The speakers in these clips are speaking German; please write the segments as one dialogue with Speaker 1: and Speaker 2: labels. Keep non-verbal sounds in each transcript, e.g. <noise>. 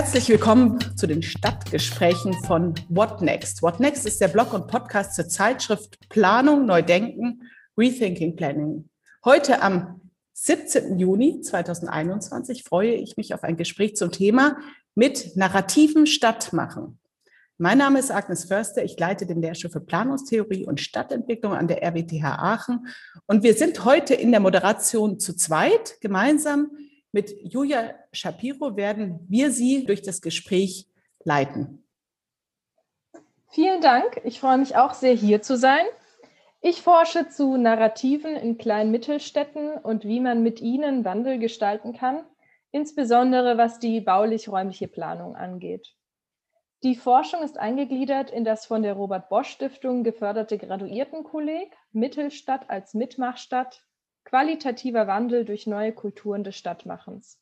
Speaker 1: Herzlich willkommen zu den Stadtgesprächen von What Next. What Next ist der Blog und Podcast zur Zeitschrift Planung, Neudenken, Rethinking Planning. Heute am 17. Juni 2021 freue ich mich auf ein Gespräch zum Thema mit narrativen Stadtmachen. Mein Name ist Agnes Förster. Ich leite den Lehrstuhl für Planungstheorie und Stadtentwicklung an der RWTH Aachen. Und wir sind heute in der Moderation zu zweit. Gemeinsam mit Julia Shapiro werden wir Sie durch das Gespräch leiten.
Speaker 2: Vielen Dank. Ich freue mich auch sehr, hier zu sein. Ich forsche zu Narrativen in kleinen Mittelstädten und wie man mit ihnen Wandel gestalten kann, insbesondere was die baulich-räumliche Planung angeht. Die Forschung ist eingegliedert in das von der Robert Bosch Stiftung geförderte Graduiertenkolleg Mittelstadt als Mitmachstadt, qualitativer Wandel durch neue Kulturen des Stadtmachens.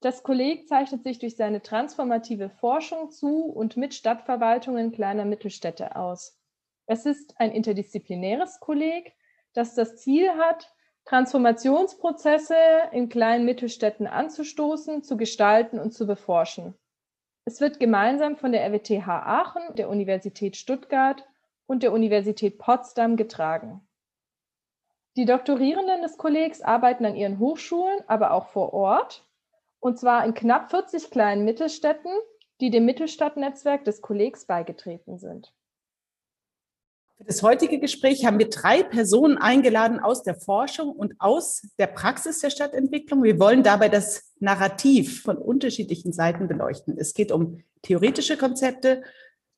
Speaker 2: Das Kolleg zeichnet sich durch seine transformative Forschung zu und mit Stadtverwaltungen kleiner Mittelstädte aus. Es ist ein interdisziplinäres Kolleg, das das Ziel hat, Transformationsprozesse in kleinen Mittelstädten anzustoßen, zu gestalten und zu beforschen. Es wird gemeinsam von der RWTH Aachen, der Universität Stuttgart und der Universität Potsdam getragen. Die Doktorierenden des Kollegs arbeiten an ihren Hochschulen, aber auch vor Ort, und zwar in knapp 40 kleinen Mittelstädten, die dem Mittelstadtnetzwerk des Kollegs beigetreten sind.
Speaker 1: Für das heutige Gespräch haben wir drei Personen eingeladen aus der Forschung und aus der Praxis der Stadtentwicklung. Wir wollen dabei das Narrativ von unterschiedlichen Seiten beleuchten. Es geht um theoretische Konzepte,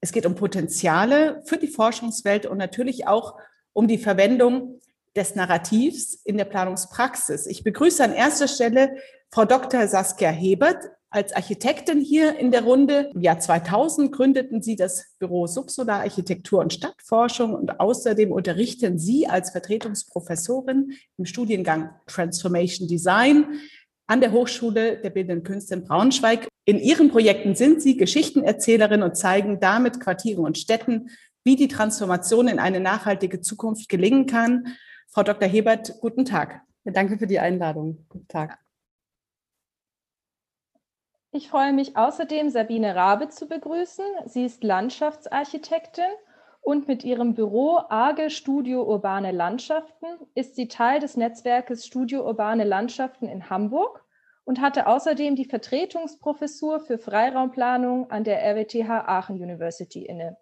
Speaker 1: es geht um Potenziale für die Forschungswelt und natürlich auch um die Verwendung des Narrativs in der Planungspraxis. Ich begrüße an erster Stelle Frau Dr. Saskia Hebert als Architektin hier in der Runde. Im Jahr 2000 gründeten Sie das Büro Subsolar Architektur und Stadtforschung und außerdem unterrichten Sie als Vertretungsprofessorin im Studiengang Transformation Design an der Hochschule der Bildenden Künste in Braunschweig. In Ihren Projekten sind Sie Geschichtenerzählerin und zeigen damit Quartieren und Städten, wie die Transformation in eine nachhaltige Zukunft gelingen kann. Frau Dr. Hebert, guten Tag.
Speaker 3: Danke für die Einladung. Guten Tag.
Speaker 2: Ich freue mich außerdem, Sabine Rabe zu begrüßen. Sie ist Landschaftsarchitektin und mit ihrem Büro Arge Studio Urbane Landschaften ist sie Teil des Netzwerkes Studio Urbane Landschaften in Hamburg und hatte außerdem die Vertretungsprofessur für Freiraumplanung an der RWTH Aachen University inne.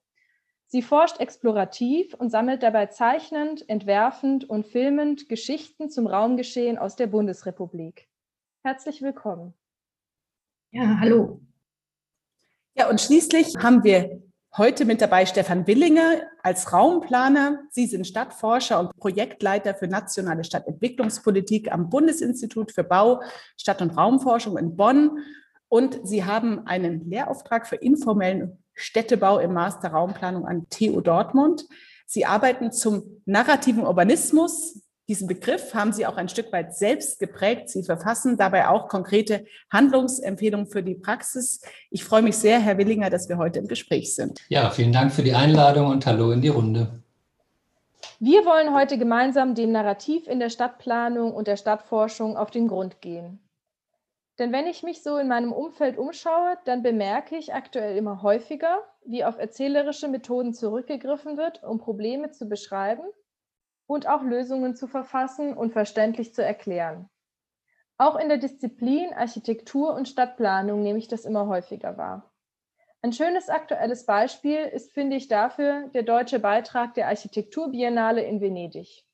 Speaker 2: Sie forscht explorativ und sammelt dabei zeichnend, entwerfend und filmend Geschichten zum Raumgeschehen aus der Bundesrepublik. Herzlich willkommen.
Speaker 1: Ja, hallo. Ja, und schließlich haben wir heute mit dabei Stefan Willinger als Raumplaner. Sie sind Stadtforscher und Projektleiter für nationale Stadtentwicklungspolitik am Bundesinstitut für Bau, Stadt- und Raumforschung in Bonn. Und Sie haben einen Lehrauftrag für informellen Städtebau im Master Raumplanung an TU Dortmund. Sie arbeiten zum narrativen Urbanismus, diesen Begriff haben Sie auch ein Stück weit selbst geprägt. Sie verfassen dabei auch konkrete Handlungsempfehlungen für die Praxis. Ich freue mich sehr, Herr Willinger, dass wir heute im Gespräch sind.
Speaker 4: Ja, vielen Dank für die Einladung und hallo in die Runde.
Speaker 2: Wir wollen heute gemeinsam dem Narrativ in der Stadtplanung und der Stadtforschung auf den Grund gehen. Denn wenn ich mich so in meinem Umfeld umschaue, dann bemerke ich aktuell immer häufiger, wie auf erzählerische Methoden zurückgegriffen wird, um Probleme zu beschreiben und auch Lösungen zu verfassen und verständlich zu erklären. Auch in der Disziplin Architektur und Stadtplanung nehme ich das immer häufiger wahr. Ein schönes aktuelles Beispiel ist, finde ich, dafür der deutsche Beitrag der Architekturbiennale in Venedig.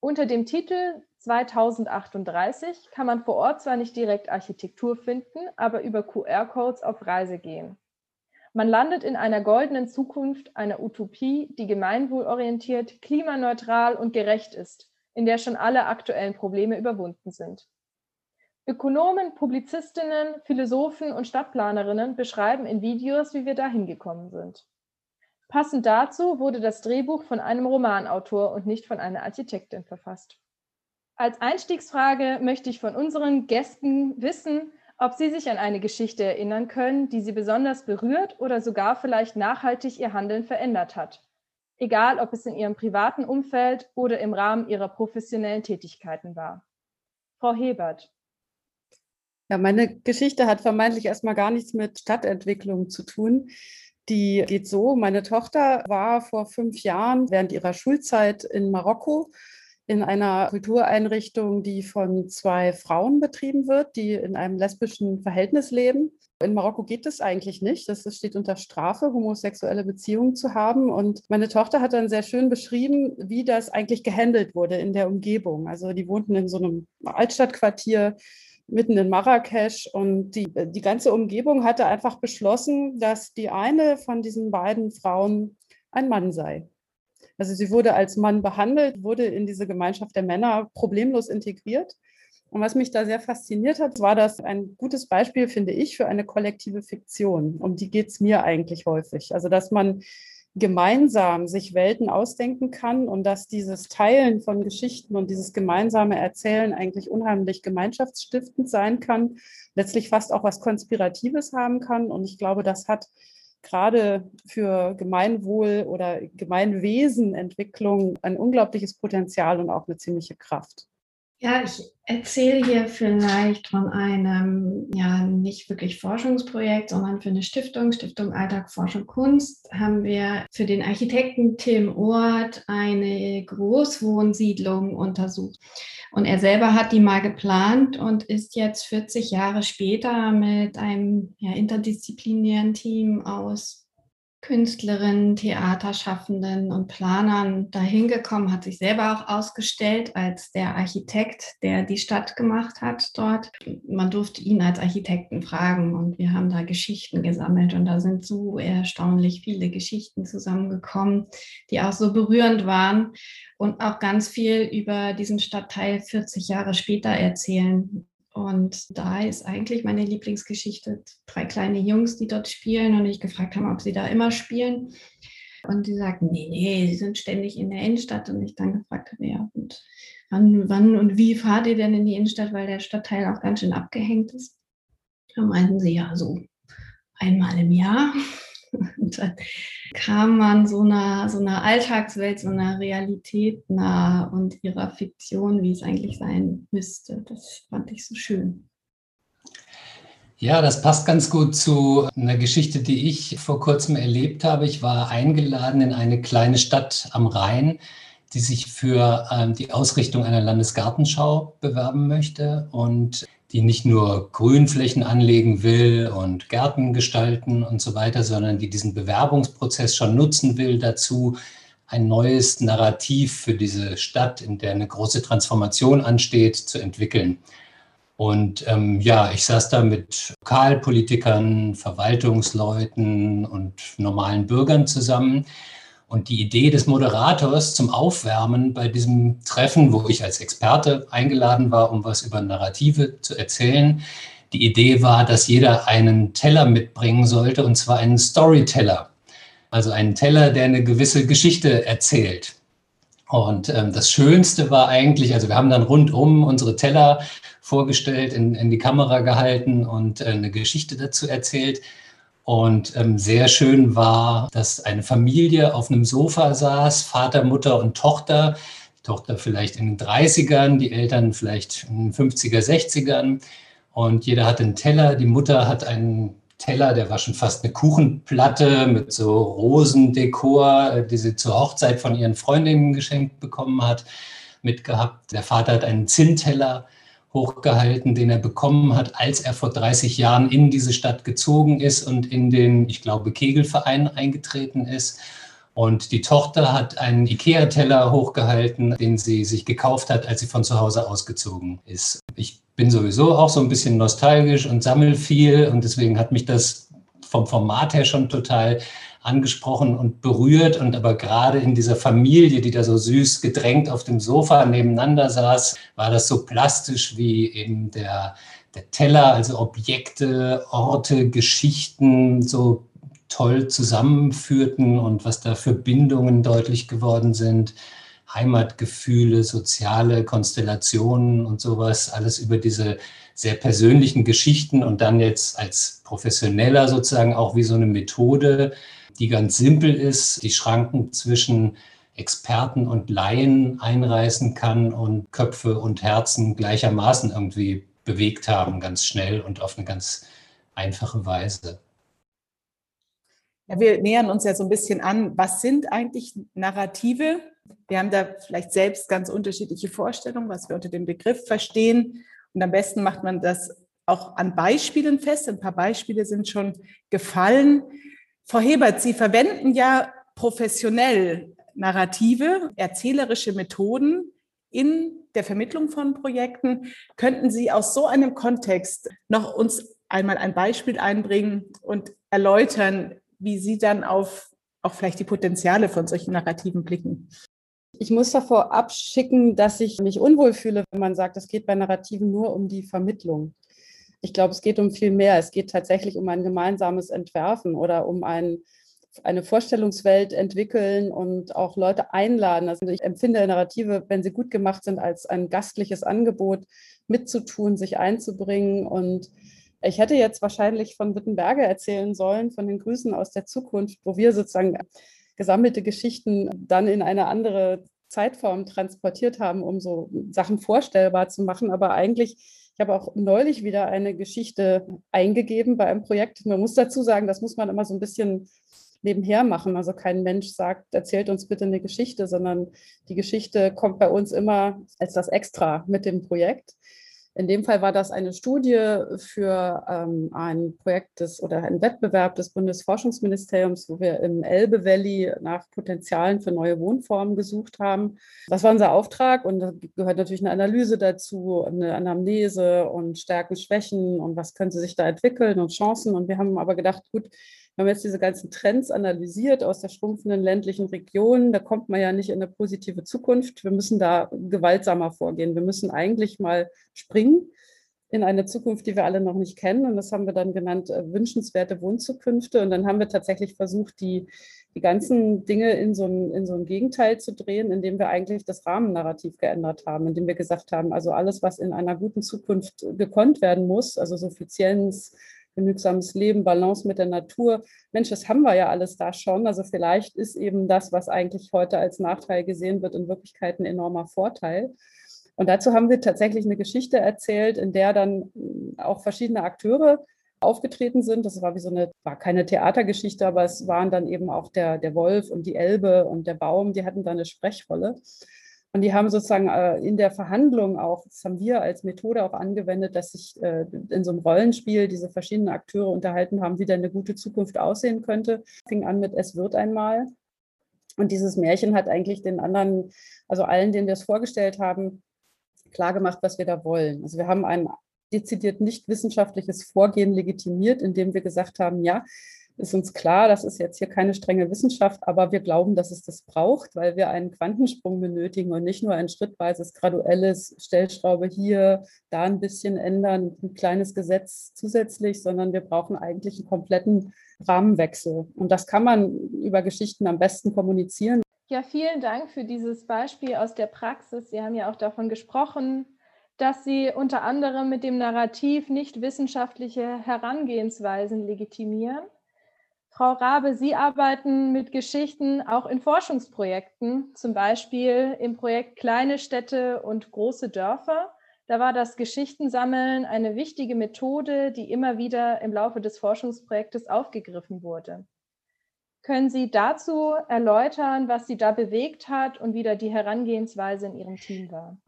Speaker 2: Unter dem Titel 2038 kann man vor Ort zwar nicht direkt Architektur finden, aber über QR-Codes auf Reise gehen. Man landet in einer goldenen Zukunft, einer Utopie, die gemeinwohlorientiert, klimaneutral und gerecht ist, in der schon alle aktuellen Probleme überwunden sind. Ökonomen, Publizistinnen, Philosophen und Stadtplanerinnen beschreiben in Videos, wie wir dahin gekommen sind. Passend dazu wurde das Drehbuch von einem Romanautor und nicht von einer Architektin verfasst. Als Einstiegsfrage möchte ich von unseren Gästen wissen, ob Sie sich an eine Geschichte erinnern können, die Sie besonders berührt oder sogar vielleicht nachhaltig Ihr Handeln verändert hat. Egal, ob es in Ihrem privaten Umfeld oder im Rahmen Ihrer professionellen Tätigkeiten war. Frau Hebert.
Speaker 3: Ja, meine Geschichte hat vermeintlich erstmal gar nichts mit Stadtentwicklung zu tun. Die geht so, meine Tochter war vor fünf Jahren während ihrer Schulzeit in Marokko in einer Kultureinrichtung, die von zwei Frauen betrieben wird, die in einem lesbischen Verhältnis leben. In Marokko geht es eigentlich nicht. Das steht unter Strafe, homosexuelle Beziehungen zu haben. Und meine Tochter hat dann sehr schön beschrieben, wie das eigentlich gehandelt wurde in der Umgebung. Also die wohnten in so einem Altstadtquartier mitten in Marrakesch und die, die ganze Umgebung hatte einfach beschlossen, dass die eine von diesen beiden Frauen ein Mann sei. Also sie wurde als Mann behandelt, wurde in diese Gemeinschaft der Männer problemlos integriert. Und was mich da sehr fasziniert hat, war das ein gutes Beispiel, finde ich, für eine kollektive Fiktion. Um die geht es mir eigentlich häufig. Also dass man gemeinsam sich Welten ausdenken kann und dass dieses Teilen von Geschichten und dieses gemeinsame Erzählen eigentlich unheimlich gemeinschaftsstiftend sein kann, letztlich fast auch was Konspiratives haben kann. Und ich glaube, das hat gerade für Gemeinwohl oder Gemeinwesenentwicklung ein unglaubliches Potenzial und auch eine ziemliche Kraft.
Speaker 5: Ja, ich erzähle hier vielleicht von einem, ja, nicht wirklich Forschungsprojekt, sondern für eine Stiftung, Stiftung Alltag Forschung Kunst, haben wir für den Architekten Tim Ort eine Großwohnsiedlung untersucht. Und er selber hat die mal geplant und ist jetzt 40 Jahre später mit einem ja, interdisziplinären Team aus Künstlerinnen, Theaterschaffenden und Planern dahin gekommen, hat sich selber auch ausgestellt als der Architekt, der die Stadt gemacht hat dort. Man durfte ihn als Architekten fragen und wir haben da Geschichten gesammelt und da sind so erstaunlich viele Geschichten zusammengekommen, die auch so berührend waren und auch ganz viel über diesen Stadtteil 40 Jahre später erzählen. Und da ist eigentlich meine Lieblingsgeschichte drei kleine Jungs, die dort spielen und ich gefragt haben, ob sie da immer spielen. Und die sagten, nee, nee, sie sind ständig in der Innenstadt. Und ich dann gefragt habe, ja, und wann, wann und wie fahrt ihr denn in die Innenstadt, weil der Stadtteil auch ganz schön abgehängt ist? Da meinten sie, ja, so einmal im Jahr. <laughs> Und dann kam man so einer, so einer Alltagswelt, so einer Realität nah und ihrer Fiktion, wie es eigentlich sein müsste. Das fand ich so schön.
Speaker 4: Ja, das passt ganz gut zu einer Geschichte, die ich vor kurzem erlebt habe. Ich war eingeladen in eine kleine Stadt am Rhein, die sich für ähm, die Ausrichtung einer Landesgartenschau bewerben möchte. Und die nicht nur Grünflächen anlegen will und Gärten gestalten und so weiter, sondern die diesen Bewerbungsprozess schon nutzen will dazu, ein neues Narrativ für diese Stadt, in der eine große Transformation ansteht, zu entwickeln. Und ähm, ja, ich saß da mit Lokalpolitikern, Verwaltungsleuten und normalen Bürgern zusammen und die Idee des Moderators zum Aufwärmen bei diesem Treffen, wo ich als Experte eingeladen war, um was über Narrative zu erzählen, die Idee war, dass jeder einen Teller mitbringen sollte, und zwar einen Storyteller. Also einen Teller, der eine gewisse Geschichte erzählt. Und ähm, das Schönste war eigentlich, also wir haben dann rundum unsere Teller vorgestellt, in, in die Kamera gehalten und äh, eine Geschichte dazu erzählt. Und ähm, sehr schön war, dass eine Familie auf einem Sofa saß, Vater, Mutter und Tochter. Die Tochter vielleicht in den 30ern, die Eltern vielleicht in den 50er, 60ern. Und jeder hat einen Teller. Die Mutter hat einen Teller, der war schon fast eine Kuchenplatte mit so Rosendekor, äh, die sie zur Hochzeit von ihren Freundinnen geschenkt bekommen hat, mitgehabt. Der Vater hat einen Zinnteller hochgehalten, den er bekommen hat, als er vor 30 Jahren in diese Stadt gezogen ist und in den, ich glaube, Kegelverein eingetreten ist. Und die Tochter hat einen Ikea-Teller hochgehalten, den sie sich gekauft hat, als sie von zu Hause ausgezogen ist. Ich bin sowieso auch so ein bisschen nostalgisch und sammel viel und deswegen hat mich das vom Format her schon total angesprochen und berührt. Und aber gerade in dieser Familie, die da so süß gedrängt auf dem Sofa nebeneinander saß, war das so plastisch wie eben der, der Teller, also Objekte, Orte, Geschichten so toll zusammenführten und was da für Bindungen deutlich geworden sind. Heimatgefühle, soziale Konstellationen und sowas, alles über diese sehr persönlichen Geschichten und dann jetzt als Professioneller sozusagen auch wie so eine Methode, die ganz simpel ist, die Schranken zwischen Experten und Laien einreißen kann und Köpfe und Herzen gleichermaßen irgendwie bewegt haben, ganz schnell und auf eine ganz einfache Weise.
Speaker 1: Ja, wir nähern uns ja so ein bisschen an, was sind eigentlich Narrative? Wir haben da vielleicht selbst ganz unterschiedliche Vorstellungen, was wir unter dem Begriff verstehen. Und am besten macht man das auch an Beispielen fest. Ein paar Beispiele sind schon gefallen. Frau Hebert, Sie verwenden ja professionell Narrative, erzählerische Methoden in der Vermittlung von Projekten. Könnten Sie aus so einem Kontext noch uns einmal ein Beispiel einbringen und erläutern, wie Sie dann auf auch vielleicht die Potenziale von solchen Narrativen blicken?
Speaker 3: Ich muss davor abschicken, dass ich mich unwohl fühle, wenn man sagt, es geht bei Narrativen nur um die Vermittlung. Ich glaube, es geht um viel mehr. Es geht tatsächlich um ein gemeinsames Entwerfen oder um ein, eine Vorstellungswelt entwickeln und auch Leute einladen. Also ich empfinde Narrative, wenn sie gut gemacht sind, als ein gastliches Angebot, mitzutun, sich einzubringen. Und ich hätte jetzt wahrscheinlich von Wittenberge erzählen sollen, von den Grüßen aus der Zukunft, wo wir sozusagen gesammelte Geschichten dann in eine andere Zeitform transportiert haben, um so Sachen vorstellbar zu machen. Aber eigentlich ich habe auch neulich wieder eine Geschichte eingegeben bei einem Projekt. Man muss dazu sagen, das muss man immer so ein bisschen nebenher machen. Also kein Mensch sagt, erzählt uns bitte eine Geschichte, sondern die Geschichte kommt bei uns immer als das Extra mit dem Projekt. In dem Fall war das eine Studie für ähm, ein Projekt des oder ein Wettbewerb des Bundesforschungsministeriums, wo wir im Elbe Valley nach Potenzialen für neue Wohnformen gesucht haben. Das war unser Auftrag und da gehört natürlich eine Analyse dazu, eine Anamnese und Stärken, Schwächen und was können sie sich da entwickeln und Chancen. Und wir haben aber gedacht, gut, wir haben jetzt diese ganzen Trends analysiert aus der schrumpfenden ländlichen Region. Da kommt man ja nicht in eine positive Zukunft. Wir müssen da gewaltsamer vorgehen. Wir müssen eigentlich mal springen in eine Zukunft, die wir alle noch nicht kennen. Und das haben wir dann genannt äh, wünschenswerte Wohnzukünfte. Und dann haben wir tatsächlich versucht, die, die ganzen Dinge in so, ein, in so ein Gegenteil zu drehen, indem wir eigentlich das Rahmennarrativ geändert haben, indem wir gesagt haben, also alles, was in einer guten Zukunft gekonnt werden muss, also Suffizienz, genügsames Leben, Balance mit der Natur. Mensch, das haben wir ja alles da schon. Also vielleicht ist eben das, was eigentlich heute als Nachteil gesehen wird, in Wirklichkeit ein enormer Vorteil. Und dazu haben wir tatsächlich eine Geschichte erzählt, in der dann auch verschiedene Akteure aufgetreten sind. Das war wie so eine, war keine Theatergeschichte, aber es waren dann eben auch der, der Wolf und die Elbe und der Baum, die hatten da eine Sprechrolle. Und die haben sozusagen äh, in der Verhandlung auch, das haben wir als Methode auch angewendet, dass sich äh, in so einem Rollenspiel diese verschiedenen Akteure unterhalten haben, wie denn eine gute Zukunft aussehen könnte. Fing an mit Es wird einmal. Und dieses Märchen hat eigentlich den anderen, also allen, denen wir es vorgestellt haben, klargemacht, was wir da wollen. Also wir haben ein dezidiert nicht wissenschaftliches Vorgehen legitimiert, indem wir gesagt haben, ja, ist uns klar, das ist jetzt hier keine strenge Wissenschaft, aber wir glauben, dass es das braucht, weil wir einen Quantensprung benötigen und nicht nur ein schrittweises, graduelles Stellschraube hier, da ein bisschen ändern, ein kleines Gesetz zusätzlich, sondern wir brauchen eigentlich einen kompletten Rahmenwechsel. Und das kann man über Geschichten am besten kommunizieren.
Speaker 2: Ja, vielen Dank für dieses Beispiel aus der Praxis. Sie haben ja auch davon gesprochen, dass Sie unter anderem mit dem Narrativ nicht wissenschaftliche Herangehensweisen legitimieren. Frau Rabe, Sie arbeiten mit Geschichten auch in Forschungsprojekten, zum Beispiel im Projekt Kleine Städte und große Dörfer. Da war das Geschichtensammeln eine wichtige Methode, die immer wieder im Laufe des Forschungsprojektes aufgegriffen wurde. Können Sie dazu erläutern, was Sie da bewegt hat und wie da die Herangehensweise in Ihrem Team war?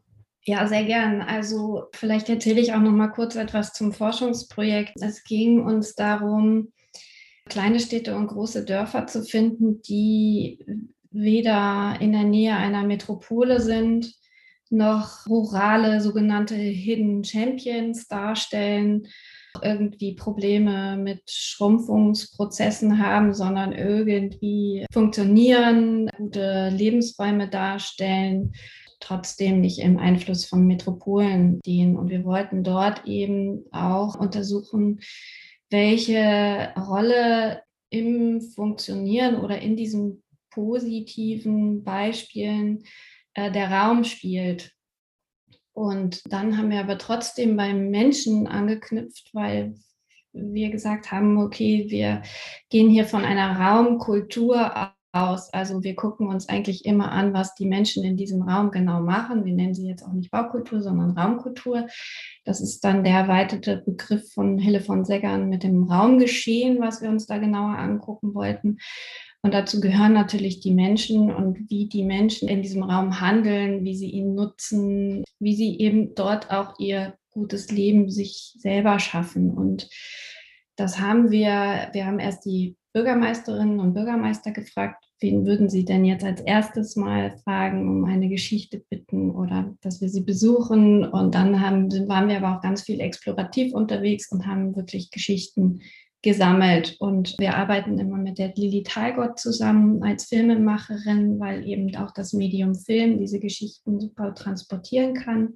Speaker 5: Ja, sehr gern. Also vielleicht erzähle ich auch noch mal kurz etwas zum Forschungsprojekt. Es ging uns darum, kleine Städte und große Dörfer zu finden, die weder in der Nähe einer Metropole sind, noch rurale sogenannte Hidden Champions darstellen, irgendwie Probleme mit Schrumpfungsprozessen haben, sondern irgendwie funktionieren, gute Lebensräume darstellen, trotzdem nicht im Einfluss von Metropolen dienen. Und wir wollten dort eben auch untersuchen, welche Rolle im Funktionieren oder in diesen positiven Beispielen äh, der Raum spielt. Und dann haben wir aber trotzdem beim Menschen angeknüpft, weil wir gesagt haben, okay, wir gehen hier von einer Raumkultur aus. Also wir gucken uns eigentlich immer an, was die Menschen in diesem Raum genau machen. Wir nennen sie jetzt auch nicht Baukultur, sondern Raumkultur. Das ist dann der erweiterte Begriff von Hille von Seggern mit dem Raumgeschehen, was wir uns da genauer angucken wollten. Und dazu gehören natürlich die Menschen und wie die Menschen in diesem Raum handeln, wie sie ihn nutzen, wie sie eben dort auch ihr gutes Leben sich selber schaffen. Und das haben wir, wir haben erst die Bürgermeisterinnen und Bürgermeister gefragt, wen würden Sie denn jetzt als erstes mal fragen, um eine Geschichte bitten oder dass wir sie besuchen. Und dann haben, waren wir aber auch ganz viel explorativ unterwegs und haben wirklich Geschichten gesammelt. Und wir arbeiten immer mit der Lili Talgott zusammen als Filmemacherin, weil eben auch das Medium Film diese Geschichten super transportieren kann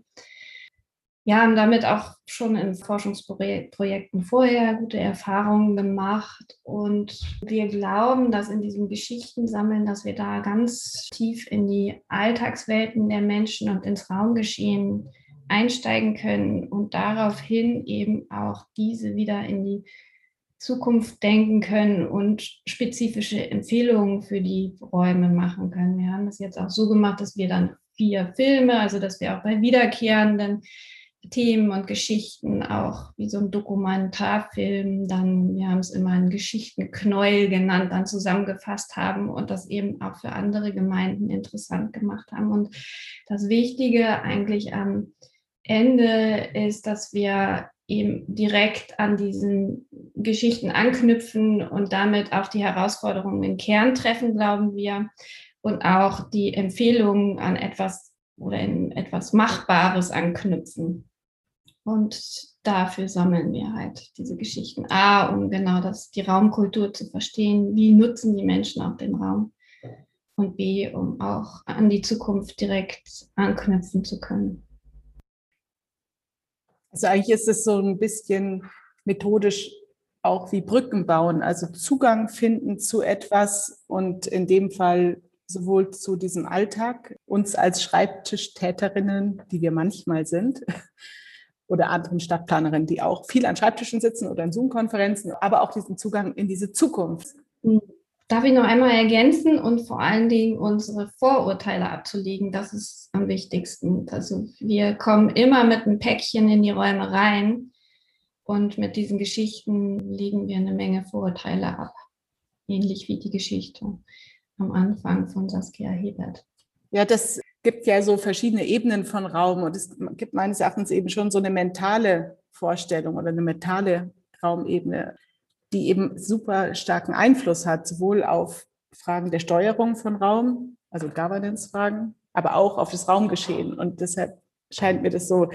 Speaker 5: ja, haben damit auch schon in Forschungsprojekten vorher gute Erfahrungen gemacht. Und wir glauben, dass in diesem Geschichtensammeln, dass wir da ganz tief in die Alltagswelten der Menschen und ins Raumgeschehen einsteigen können und daraufhin eben auch diese wieder in die Zukunft denken können und spezifische Empfehlungen für die Räume machen können. Wir haben das jetzt auch so gemacht, dass wir dann vier Filme, also dass wir auch bei wiederkehrenden Themen und Geschichten auch wie so ein Dokumentarfilm, dann, wir haben es immer ein Geschichtenknäuel genannt, dann zusammengefasst haben und das eben auch für andere Gemeinden interessant gemacht haben. Und das Wichtige eigentlich am Ende ist, dass wir eben direkt an diesen Geschichten anknüpfen und damit auch die Herausforderungen im Kern treffen, glauben wir, und auch die Empfehlungen an etwas oder in etwas Machbares anknüpfen. Und dafür sammeln wir halt diese Geschichten. A, um genau das, die Raumkultur zu verstehen. Wie nutzen die Menschen auch den Raum? Und B, um auch an die Zukunft direkt anknüpfen zu können.
Speaker 1: Also eigentlich ist es so ein bisschen methodisch auch wie Brücken bauen, also Zugang finden zu etwas und in dem Fall sowohl zu diesem Alltag, uns als Schreibtischtäterinnen, die wir manchmal sind, oder anderen Stadtplanerinnen, die auch viel an Schreibtischen sitzen oder in Zoom-Konferenzen, aber auch diesen Zugang in diese Zukunft.
Speaker 5: Hm. Darf ich noch einmal ergänzen und vor allen Dingen unsere Vorurteile abzulegen? Das ist am wichtigsten. Also wir kommen immer mit einem Päckchen in die Räume rein und mit diesen Geschichten legen wir eine Menge Vorurteile ab. Ähnlich wie die Geschichte am Anfang von Saskia Hebert.
Speaker 1: Ja, das gibt ja so verschiedene Ebenen von Raum und es gibt meines Erachtens eben schon so eine mentale Vorstellung oder eine mentale Raumebene, die eben super starken Einfluss hat, sowohl auf Fragen der Steuerung von Raum, also Governance-Fragen, aber auch auf das Raumgeschehen. Und deshalb scheint mir das so.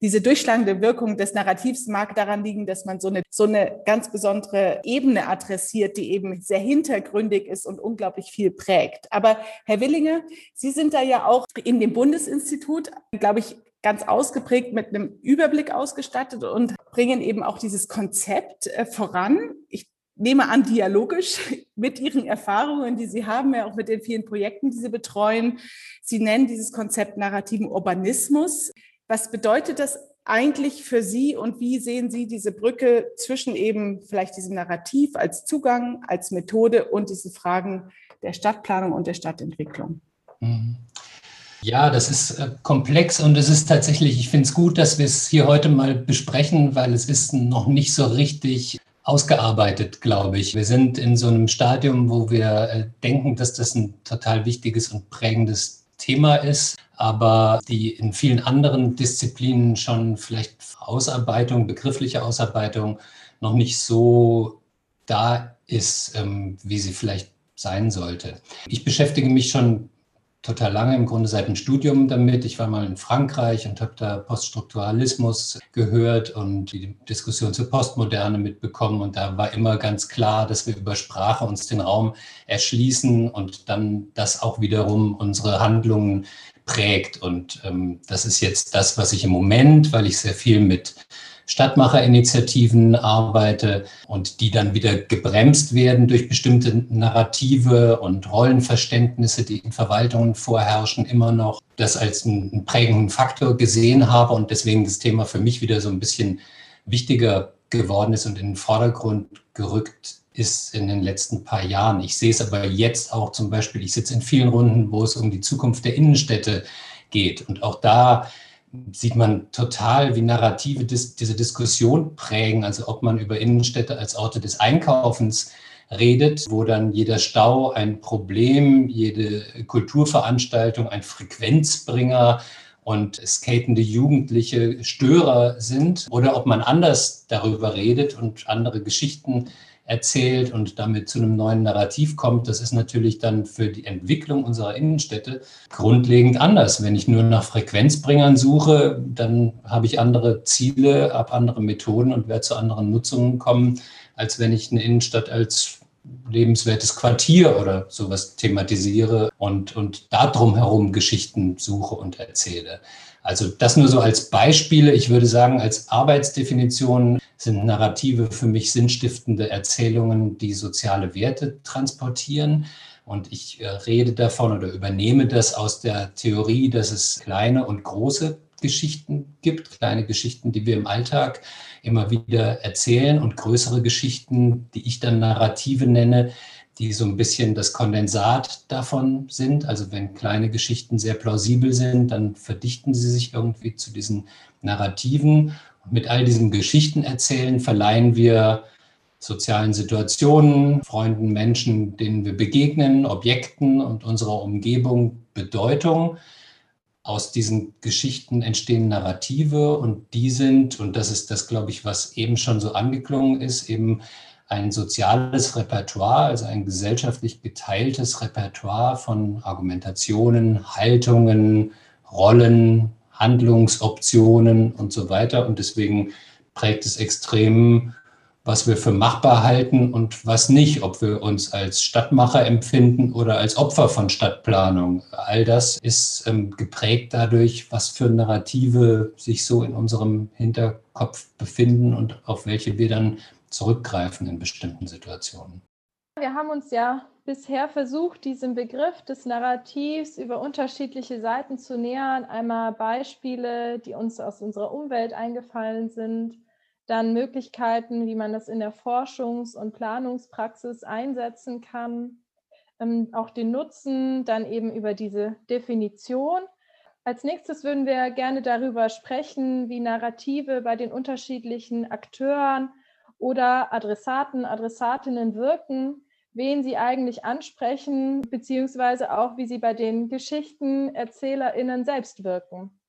Speaker 1: Diese durchschlagende Wirkung des Narrativs mag daran liegen, dass man so eine, so eine ganz besondere Ebene adressiert, die eben sehr hintergründig ist und unglaublich viel prägt. Aber Herr Willinger, Sie sind da ja auch in dem Bundesinstitut, glaube ich, ganz ausgeprägt mit einem Überblick ausgestattet und bringen eben auch dieses Konzept äh, voran. Ich nehme an, dialogisch <laughs> mit Ihren Erfahrungen, die Sie haben, ja auch mit den vielen Projekten, die Sie betreuen. Sie nennen dieses Konzept narrativen Urbanismus. Was bedeutet das eigentlich für Sie und wie sehen Sie diese Brücke zwischen eben vielleicht diesem Narrativ als Zugang, als Methode und diesen Fragen der Stadtplanung und der Stadtentwicklung?
Speaker 4: Mhm. Ja, das ist äh, komplex und es ist tatsächlich, ich finde es gut, dass wir es hier heute mal besprechen, weil es ist noch nicht so richtig ausgearbeitet, glaube ich. Wir sind in so einem Stadium, wo wir äh, denken, dass das ein total wichtiges und prägendes Thema ist, aber die in vielen anderen Disziplinen schon vielleicht Ausarbeitung, begriffliche Ausarbeitung noch nicht so da ist, ähm, wie sie vielleicht sein sollte. Ich beschäftige mich schon total lange, im Grunde seit dem Studium damit. Ich war mal in Frankreich und habe da Poststrukturalismus gehört und die Diskussion zur Postmoderne mitbekommen. Und da war immer ganz klar, dass wir über Sprache uns den Raum erschließen und dann das auch wiederum unsere Handlungen prägt. Und ähm, das ist jetzt das, was ich im Moment, weil ich sehr viel mit Stadtmacherinitiativen arbeite und die dann wieder gebremst werden durch bestimmte Narrative und Rollenverständnisse, die in Verwaltungen vorherrschen, immer noch das als einen prägenden Faktor gesehen habe und deswegen das Thema für mich wieder so ein bisschen wichtiger geworden ist und in den Vordergrund gerückt ist in den letzten paar Jahren. Ich sehe es aber jetzt auch zum Beispiel, ich sitze in vielen Runden, wo es um die Zukunft der Innenstädte geht. Und auch da sieht man total, wie Narrative dis diese Diskussion prägen, also ob man über Innenstädte als Orte des Einkaufens redet, wo dann jeder Stau ein Problem, jede Kulturveranstaltung ein Frequenzbringer und skatende Jugendliche Störer sind, oder ob man anders darüber redet und andere Geschichten erzählt und damit zu einem neuen Narrativ kommt, das ist natürlich dann für die Entwicklung unserer Innenstädte grundlegend anders. Wenn ich nur nach Frequenzbringern suche, dann habe ich andere Ziele, habe andere Methoden und werde zu anderen Nutzungen kommen, als wenn ich eine Innenstadt als lebenswertes Quartier oder sowas thematisiere und, und darum herum Geschichten suche und erzähle. Also das nur so als Beispiele. Ich würde sagen, als Arbeitsdefinition sind Narrative für mich sinnstiftende Erzählungen, die soziale Werte transportieren. Und ich äh, rede davon oder übernehme das aus der Theorie, dass es kleine und große Geschichten gibt, kleine Geschichten, die wir im Alltag immer wieder erzählen und größere Geschichten, die ich dann Narrative nenne, die so ein bisschen das Kondensat davon sind. Also wenn kleine Geschichten sehr plausibel sind, dann verdichten sie sich irgendwie zu diesen Narrativen. Mit all diesen Geschichten erzählen verleihen wir sozialen Situationen, Freunden, Menschen, denen wir begegnen, Objekten und unserer Umgebung Bedeutung. Aus diesen Geschichten entstehen Narrative und die sind, und das ist das, glaube ich, was eben schon so angeklungen ist, eben ein soziales Repertoire, also ein gesellschaftlich geteiltes Repertoire von Argumentationen, Haltungen, Rollen, Handlungsoptionen und so weiter. Und deswegen prägt es extrem, was wir für machbar halten und was nicht, ob wir uns als Stadtmacher empfinden oder als Opfer von Stadtplanung. All das ist ähm, geprägt dadurch, was für Narrative sich so in unserem Hinterkopf befinden und auf welche wir dann zurückgreifen in bestimmten Situationen.
Speaker 2: Wir haben uns ja bisher versucht, diesem Begriff des Narrativs über unterschiedliche Seiten zu nähern. Einmal Beispiele, die uns aus unserer Umwelt eingefallen sind, dann Möglichkeiten, wie man das in der Forschungs- und Planungspraxis einsetzen kann, ähm, auch den Nutzen, dann eben über diese Definition. Als nächstes würden wir gerne darüber sprechen, wie Narrative bei den unterschiedlichen Akteuren oder Adressaten, Adressatinnen wirken, wen sie eigentlich ansprechen, beziehungsweise auch, wie sie bei den GeschichtenerzählerInnen selbst wirken.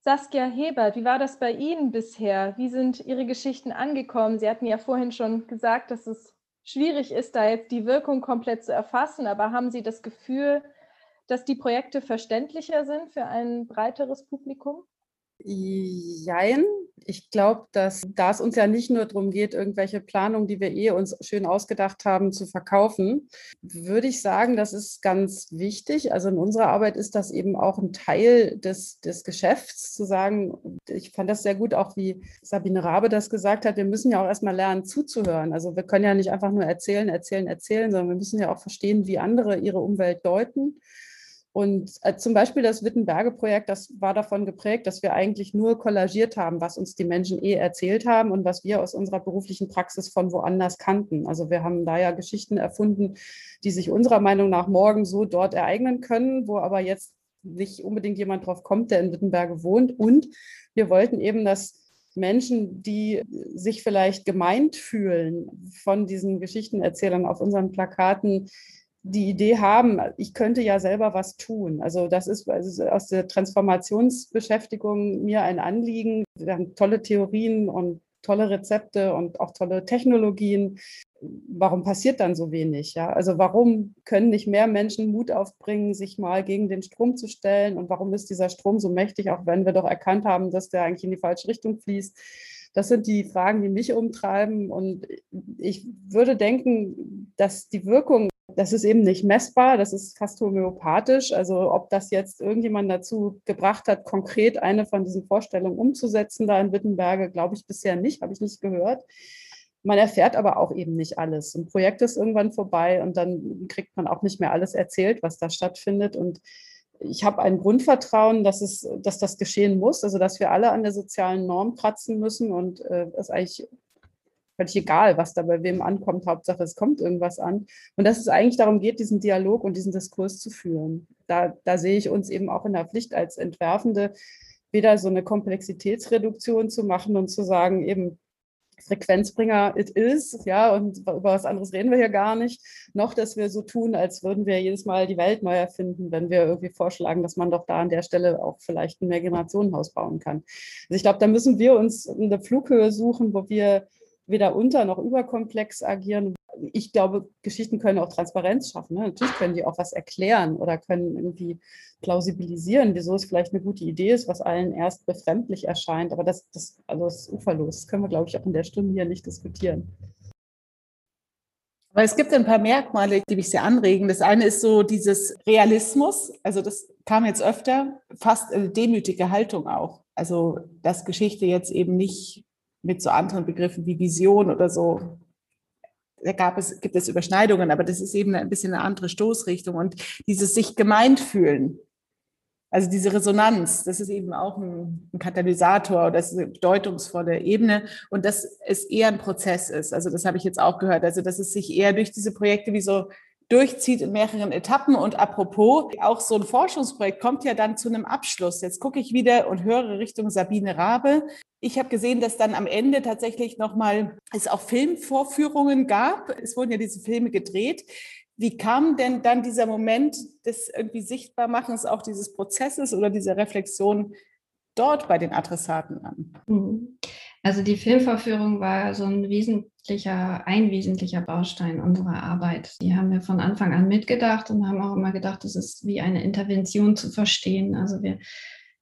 Speaker 2: Saskia Hebert, wie war das bei Ihnen bisher? Wie sind Ihre Geschichten angekommen? Sie hatten ja vorhin schon gesagt, dass es schwierig ist, da jetzt die Wirkung komplett zu erfassen, aber haben Sie das Gefühl, dass die Projekte verständlicher sind für ein breiteres Publikum?
Speaker 3: Jein. Ich glaube, dass da es uns ja nicht nur darum geht, irgendwelche Planungen, die wir eh uns schön ausgedacht haben, zu verkaufen, würde ich sagen, das ist ganz wichtig. Also in unserer Arbeit ist das eben auch ein Teil des, des Geschäfts, zu sagen, ich fand das sehr gut, auch wie Sabine Rabe das gesagt hat, wir müssen ja auch erstmal lernen zuzuhören. Also wir können ja nicht einfach nur erzählen, erzählen, erzählen, sondern wir müssen ja auch verstehen, wie andere ihre Umwelt deuten und äh, zum Beispiel das Wittenberge-Projekt, das war davon geprägt, dass wir eigentlich nur kollagiert haben, was uns die Menschen eh erzählt haben und was wir aus unserer beruflichen Praxis von woanders kannten. Also wir haben da ja Geschichten erfunden, die sich unserer Meinung nach morgen so dort ereignen können, wo aber jetzt nicht unbedingt jemand drauf kommt, der in Wittenberge wohnt. Und wir wollten eben, dass Menschen, die sich vielleicht gemeint fühlen von diesen Geschichtenerzählern auf unseren Plakaten, die Idee haben, ich könnte ja selber was tun. Also das ist also aus der Transformationsbeschäftigung mir ein Anliegen. Wir haben tolle Theorien und tolle Rezepte und auch tolle Technologien. Warum passiert dann so wenig? Ja? Also warum können nicht mehr Menschen Mut aufbringen, sich mal gegen den Strom zu stellen? Und warum ist dieser Strom so mächtig, auch wenn wir doch erkannt haben, dass der eigentlich in die falsche Richtung fließt? Das sind die Fragen, die mich umtreiben. Und ich würde denken, dass die Wirkung das ist eben nicht messbar, das ist fast homöopathisch. Also ob das jetzt irgendjemand dazu gebracht hat, konkret eine von diesen Vorstellungen umzusetzen, da in Wittenberge, glaube ich bisher nicht, habe ich nicht gehört. Man erfährt aber auch eben nicht alles. Ein Projekt ist irgendwann vorbei und dann kriegt man auch nicht mehr alles erzählt, was da stattfindet. Und ich habe ein Grundvertrauen, dass, es, dass das geschehen muss, also dass wir alle an der sozialen Norm kratzen müssen und äh, es eigentlich völlig egal, was da bei wem ankommt. Hauptsache, es kommt irgendwas an. Und dass es eigentlich darum geht, diesen Dialog und diesen Diskurs zu führen. Da, da sehe ich uns eben auch in der Pflicht als Entwerfende, weder so eine Komplexitätsreduktion zu machen und zu sagen, eben Frequenzbringer it is, ja, und über was anderes reden wir hier gar nicht, noch, dass wir so tun, als würden wir jedes Mal die Welt neu erfinden, wenn wir irgendwie vorschlagen, dass man doch da an der Stelle auch vielleicht ein Mehrgenerationenhaus bauen kann. Also ich glaube, da müssen wir uns eine Flughöhe suchen, wo wir weder unter noch überkomplex agieren. Ich glaube, Geschichten können auch Transparenz schaffen. Ne? Natürlich können die auch was erklären oder können irgendwie plausibilisieren, wieso es vielleicht eine gute Idee ist, was allen erst befremdlich erscheint. Aber das, das, also das ist uferlos. Das können wir, glaube ich, auch in der Stunde hier nicht diskutieren.
Speaker 1: Aber es gibt ein paar Merkmale, die mich sehr anregen. Das eine ist so dieses Realismus. Also das kam jetzt öfter, fast eine demütige Haltung auch. Also dass Geschichte jetzt eben nicht mit so anderen Begriffen wie Vision oder so. Da gab es, gibt es Überschneidungen, aber das ist eben ein bisschen eine andere Stoßrichtung. Und dieses sich gemeint fühlen, also diese Resonanz, das ist eben auch ein, ein Katalysator oder das ist eine bedeutungsvolle Ebene und dass es eher ein Prozess ist. Also das habe ich jetzt auch gehört. Also dass es sich eher durch diese Projekte wie so durchzieht in mehreren Etappen. Und apropos, auch so ein Forschungsprojekt kommt ja dann zu einem Abschluss. Jetzt gucke ich wieder und höre Richtung Sabine Rabe. Ich habe gesehen, dass dann am Ende tatsächlich nochmal es auch Filmvorführungen gab. Es wurden ja diese Filme gedreht. Wie kam denn dann dieser Moment des irgendwie Sichtbarmachens auch dieses Prozesses oder dieser Reflexion dort bei den Adressaten an?
Speaker 5: Mhm. Also die Filmvorführung war so ein wesentlicher, ein wesentlicher Baustein unserer Arbeit. Die haben wir von Anfang an mitgedacht und haben auch immer gedacht, das ist wie eine Intervention zu verstehen. Also wir,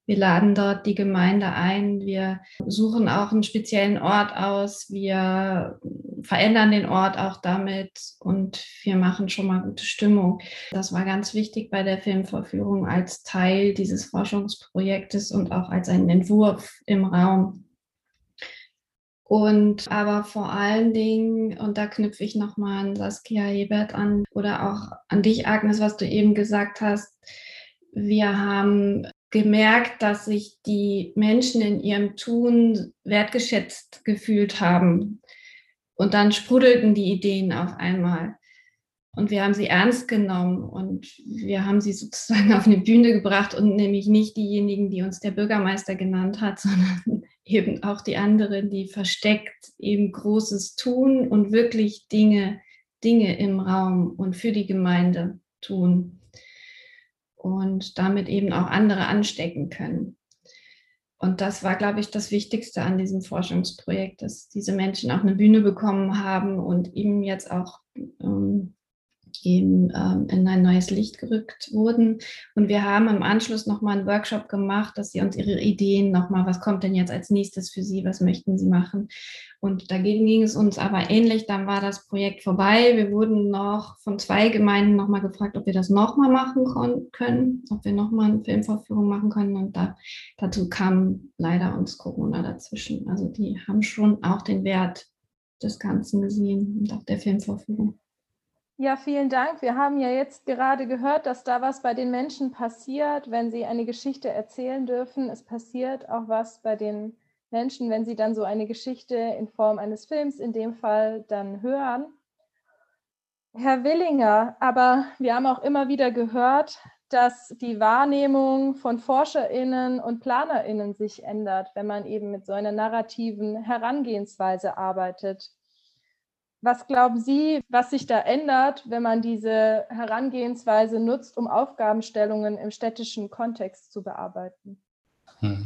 Speaker 5: wir laden dort die Gemeinde ein, wir suchen auch einen speziellen Ort aus, wir verändern den Ort auch damit und wir machen schon mal gute Stimmung. Das war ganz wichtig bei der Filmvorführung als Teil dieses Forschungsprojektes und auch als ein Entwurf im Raum. Und aber vor allen Dingen, und da knüpfe ich nochmal an Saskia Hebert an oder auch an dich, Agnes, was du eben gesagt hast. Wir haben gemerkt, dass sich die Menschen in ihrem Tun wertgeschätzt gefühlt haben. Und dann sprudelten die Ideen auf einmal. Und wir haben sie ernst genommen und wir haben sie sozusagen <laughs> auf eine Bühne gebracht und nämlich nicht diejenigen, die uns der Bürgermeister genannt hat, <laughs> sondern eben auch die anderen, die versteckt eben Großes tun und wirklich Dinge, Dinge im Raum und für die Gemeinde tun und damit eben auch andere anstecken können. Und das war, glaube ich, das Wichtigste an diesem Forschungsprojekt, dass diese Menschen auch eine Bühne bekommen haben und eben jetzt auch ähm, eben ähm, in ein neues Licht gerückt wurden. Und wir haben im Anschluss nochmal einen Workshop gemacht, dass sie uns ihre Ideen nochmal, was kommt denn jetzt als nächstes für sie, was möchten sie machen. Und dagegen ging es uns aber ähnlich, dann war das Projekt vorbei. Wir wurden noch von zwei Gemeinden nochmal gefragt, ob wir das nochmal machen können, ob wir nochmal eine Filmvorführung machen können. Und da, dazu kam leider uns Corona dazwischen. Also die haben schon auch den Wert des Ganzen gesehen und auch der Filmvorführung.
Speaker 2: Ja, vielen Dank. Wir haben ja jetzt gerade gehört, dass da was bei den Menschen passiert, wenn sie eine Geschichte erzählen dürfen. Es passiert auch was bei den Menschen, wenn sie dann so eine Geschichte in Form eines Films in dem Fall dann hören. Herr Willinger, aber wir haben auch immer wieder gehört, dass die Wahrnehmung von Forscherinnen und Planerinnen sich ändert, wenn man eben mit so einer narrativen Herangehensweise arbeitet. Was glauben Sie, was sich da ändert, wenn man diese Herangehensweise nutzt, um Aufgabenstellungen im städtischen Kontext zu bearbeiten?
Speaker 4: Hm.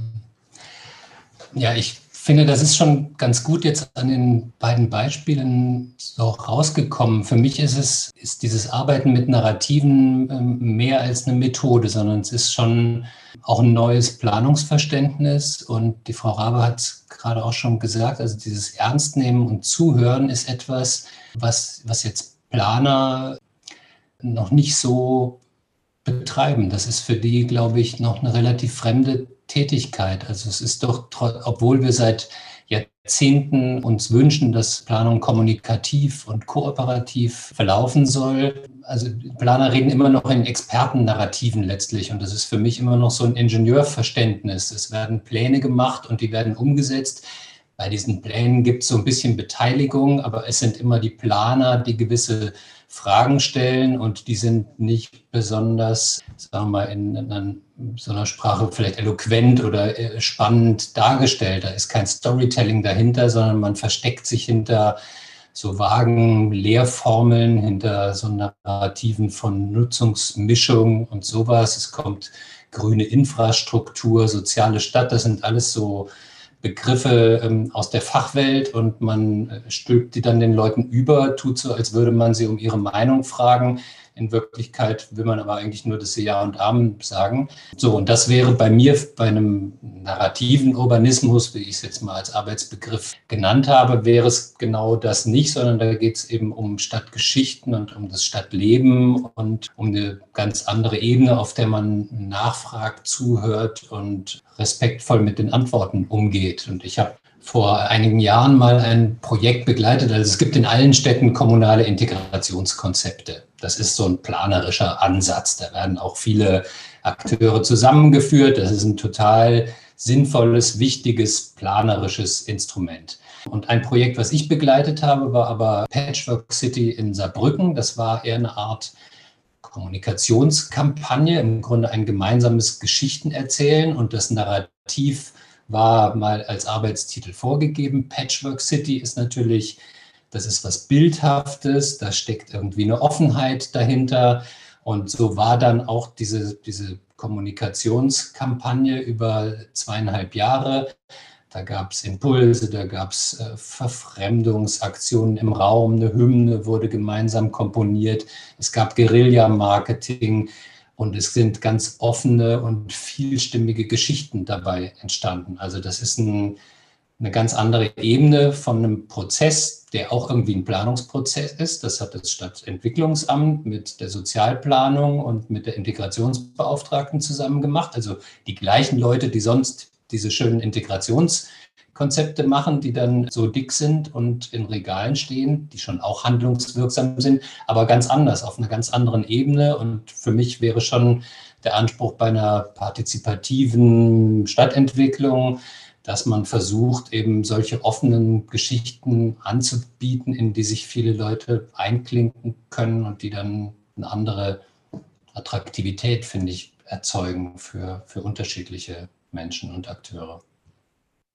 Speaker 4: Ja, ich finde, das ist schon ganz gut jetzt an den beiden Beispielen so rausgekommen. Für mich ist es, ist dieses Arbeiten mit Narrativen ähm, mehr als eine Methode, sondern es ist schon auch ein neues Planungsverständnis. Und die Frau Rabe hat es gerade auch schon gesagt, also dieses Ernstnehmen und Zuhören ist etwas, was, was jetzt Planer noch nicht so betreiben. Das ist für die, glaube ich, noch eine relativ fremde Tätigkeit. Also es ist doch, obwohl wir seit Jahrzehnten uns wünschen, dass Planung kommunikativ und kooperativ verlaufen soll. Also Planer reden immer noch in Expertennarrativen letztlich und das ist für mich immer noch so ein Ingenieurverständnis. Es werden Pläne gemacht und die werden umgesetzt. bei diesen Plänen gibt es so ein bisschen Beteiligung, aber es sind immer die Planer, die gewisse Fragen stellen und die sind nicht besonders, sagen wir mal, in, in so einer Sprache vielleicht eloquent oder äh, spannend dargestellt. Da ist kein Storytelling dahinter, sondern man versteckt sich hinter so vagen Lehrformeln, hinter so Narrativen von Nutzungsmischung und sowas. Es kommt grüne Infrastruktur, soziale Stadt, das sind alles so Begriffe ähm, aus der Fachwelt und man äh, stülpt die dann den Leuten über, tut so, als würde man sie um ihre Meinung fragen. In Wirklichkeit will man aber eigentlich nur, sie Ja und Amen sagen. So, und das wäre bei mir bei einem narrativen Urbanismus, wie ich es jetzt mal als Arbeitsbegriff genannt habe, wäre es genau das nicht, sondern da geht es eben um Stadtgeschichten und um das Stadtleben und um eine ganz andere Ebene, auf der man nachfragt, zuhört und respektvoll mit den Antworten umgeht. Und ich habe vor einigen Jahren mal ein Projekt begleitet. Also es gibt in allen Städten kommunale Integrationskonzepte. Das ist so ein planerischer Ansatz. Da werden auch viele Akteure zusammengeführt. Das ist ein total sinnvolles, wichtiges, planerisches Instrument. Und ein Projekt, was ich begleitet habe, war aber Patchwork City in Saarbrücken. Das war eher eine Art Kommunikationskampagne, im Grunde ein gemeinsames Geschichtenerzählen und das Narrativ war mal als Arbeitstitel vorgegeben. Patchwork City ist natürlich, das ist was Bildhaftes, da steckt irgendwie eine Offenheit dahinter. Und so war dann auch diese, diese Kommunikationskampagne über zweieinhalb Jahre. Da gab es Impulse, da gab es äh, Verfremdungsaktionen im Raum, eine Hymne wurde gemeinsam komponiert, es gab Guerilla-Marketing, und es sind ganz offene und vielstimmige Geschichten dabei entstanden. Also das ist ein, eine ganz andere Ebene von einem Prozess, der auch irgendwie ein Planungsprozess ist. Das hat das Stadtentwicklungsamt mit der Sozialplanung und mit der Integrationsbeauftragten zusammen gemacht. Also die gleichen Leute, die sonst diese schönen Integrations- Konzepte machen, die dann so dick sind und in Regalen stehen, die schon auch handlungswirksam sind, aber ganz anders, auf einer ganz anderen Ebene. Und für mich wäre schon der Anspruch bei einer partizipativen Stadtentwicklung, dass man versucht, eben solche offenen Geschichten anzubieten, in die sich viele Leute einklinken können und die dann eine andere Attraktivität, finde ich, erzeugen für, für unterschiedliche Menschen und Akteure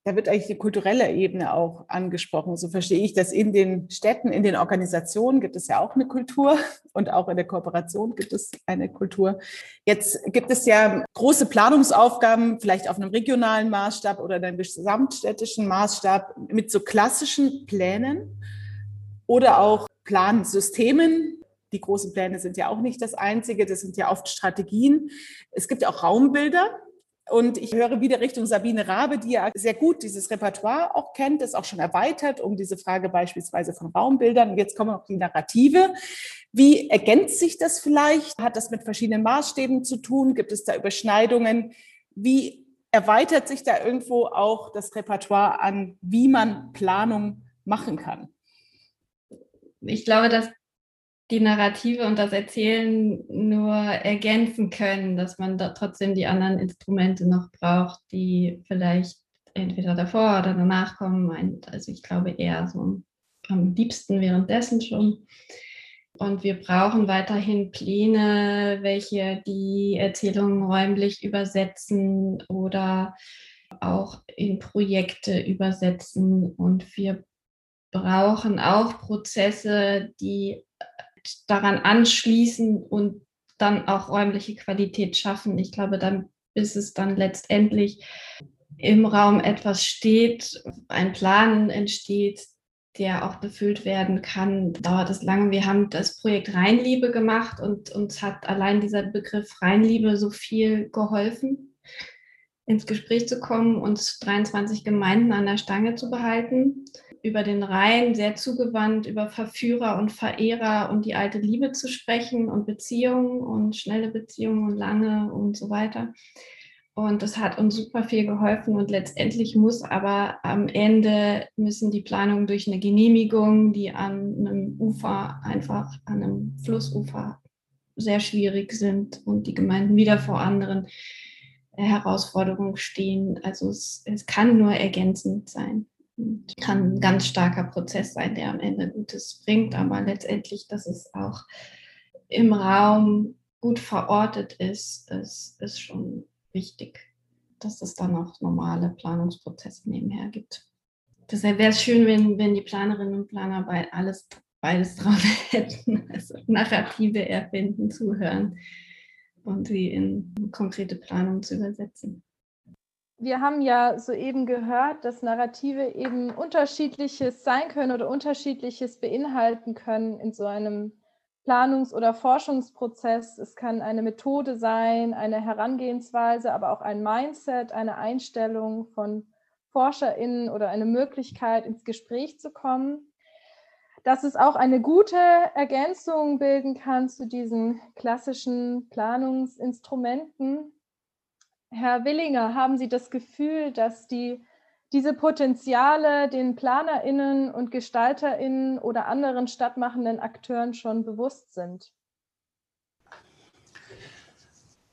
Speaker 1: da wird eigentlich die kulturelle Ebene auch angesprochen. So verstehe ich das in den Städten, in den Organisationen gibt es ja auch eine Kultur <laughs> und auch in der Kooperation gibt es eine Kultur. Jetzt gibt es ja große Planungsaufgaben, vielleicht auf einem regionalen Maßstab oder einem gesamtstädtischen Maßstab mit so klassischen Plänen oder auch Plansystemen. Die großen Pläne sind ja auch nicht das Einzige, das sind ja oft Strategien. Es gibt auch Raumbilder, und ich höre wieder Richtung Sabine Rabe, die ja sehr gut dieses Repertoire auch kennt, das auch schon erweitert um diese Frage beispielsweise von Raumbildern. Und jetzt kommen noch die Narrative. Wie ergänzt sich das vielleicht? Hat das mit verschiedenen Maßstäben zu tun? Gibt es da Überschneidungen? Wie erweitert sich da irgendwo auch das Repertoire an, wie man Planung machen kann?
Speaker 5: Ich glaube, dass die Narrative und das Erzählen nur ergänzen können, dass man da trotzdem die anderen Instrumente noch braucht, die vielleicht entweder davor oder danach kommen. Also ich glaube eher so am liebsten währenddessen schon. Und wir brauchen weiterhin Pläne, welche die Erzählungen räumlich übersetzen oder auch in Projekte übersetzen. Und wir brauchen auch Prozesse, die daran anschließen und dann auch räumliche Qualität schaffen. Ich glaube, dann bis es dann letztendlich im Raum etwas steht, ein Plan entsteht, der auch befüllt werden kann, dauert es lange. Wir haben das Projekt Rheinliebe gemacht und uns hat allein dieser Begriff Rheinliebe so viel geholfen, ins Gespräch zu kommen, uns 23 Gemeinden an der Stange zu behalten über den Rhein sehr zugewandt, über Verführer und Verehrer und die alte Liebe zu sprechen und Beziehungen und schnelle Beziehungen und lange und so weiter. Und das hat uns super viel geholfen und letztendlich muss aber am Ende müssen die Planungen durch eine Genehmigung, die an einem Ufer, einfach an einem Flussufer sehr schwierig sind und die Gemeinden wieder vor anderen Herausforderungen stehen. Also es, es kann nur ergänzend sein kann ein ganz starker Prozess sein, der am Ende Gutes bringt, aber letztendlich, dass es auch im Raum gut verortet ist, ist, ist schon wichtig, dass es dann auch normale Planungsprozesse nebenher gibt. Deshalb wäre es schön, wenn, wenn die Planerinnen und Planer bei alles beides drauf <laughs> hätten, also Narrative erfinden, zuhören und sie in konkrete Planung zu übersetzen.
Speaker 2: Wir haben ja soeben gehört, dass Narrative eben unterschiedliches sein können oder unterschiedliches beinhalten können in so einem Planungs- oder Forschungsprozess. Es kann eine Methode sein, eine Herangehensweise, aber auch ein Mindset, eine Einstellung von ForscherInnen oder eine Möglichkeit, ins Gespräch zu kommen. Dass es auch eine gute Ergänzung bilden kann zu diesen klassischen Planungsinstrumenten, Herr Willinger, haben Sie das Gefühl, dass die, diese Potenziale den PlanerInnen und GestalterInnen oder anderen stadtmachenden Akteuren schon bewusst sind?